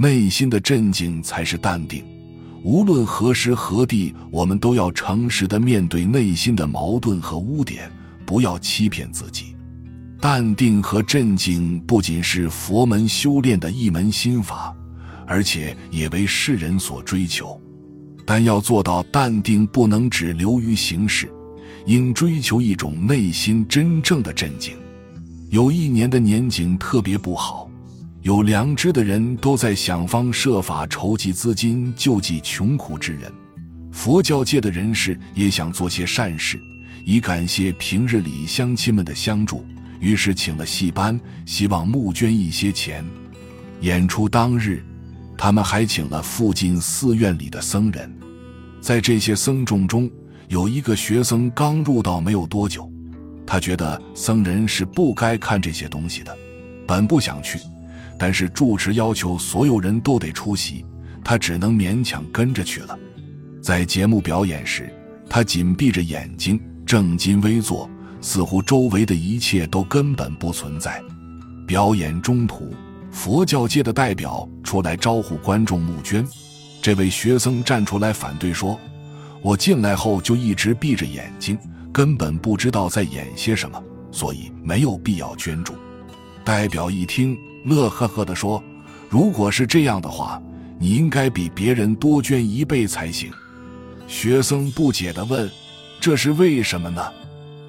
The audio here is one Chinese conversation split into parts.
内心的镇静才是淡定。无论何时何地，我们都要诚实的面对内心的矛盾和污点，不要欺骗自己。淡定和镇静不仅是佛门修炼的一门心法，而且也为世人所追求。但要做到淡定，不能只流于形式。应追求一种内心真正的镇静。有一年的年景特别不好，有良知的人都在想方设法筹集资金救济穷苦之人，佛教界的人士也想做些善事，以感谢平日里乡亲们的相助，于是请了戏班，希望募捐一些钱。演出当日，他们还请了附近寺院里的僧人，在这些僧众中。有一个学僧刚入道没有多久，他觉得僧人是不该看这些东西的，本不想去，但是住持要求所有人都得出席，他只能勉强跟着去了。在节目表演时，他紧闭着眼睛，正襟危坐，似乎周围的一切都根本不存在。表演中途，佛教界的代表出来招呼观众募捐，这位学僧站出来反对说。我进来后就一直闭着眼睛，根本不知道在演些什么，所以没有必要捐助。代表一听，乐呵呵地说：“如果是这样的话，你应该比别人多捐一倍才行。”学僧不解地问：“这是为什么呢？”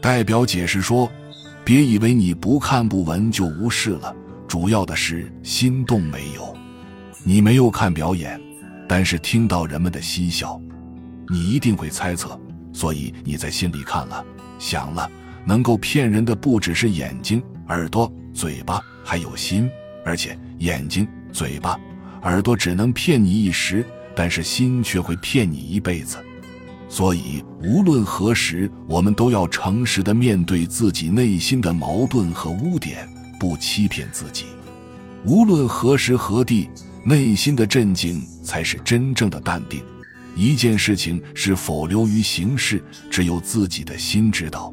代表解释说：“别以为你不看不闻就无视了，主要的是心动没有。你没有看表演，但是听到人们的嬉笑。”你一定会猜测，所以你在心里看了、想了。能够骗人的不只是眼睛、耳朵、嘴巴，还有心。而且眼睛、嘴巴、耳朵只能骗你一时，但是心却会骗你一辈子。所以无论何时，我们都要诚实的面对自己内心的矛盾和污点，不欺骗自己。无论何时何地，内心的镇静才是真正的淡定。一件事情是否流于形式，只有自己的心知道。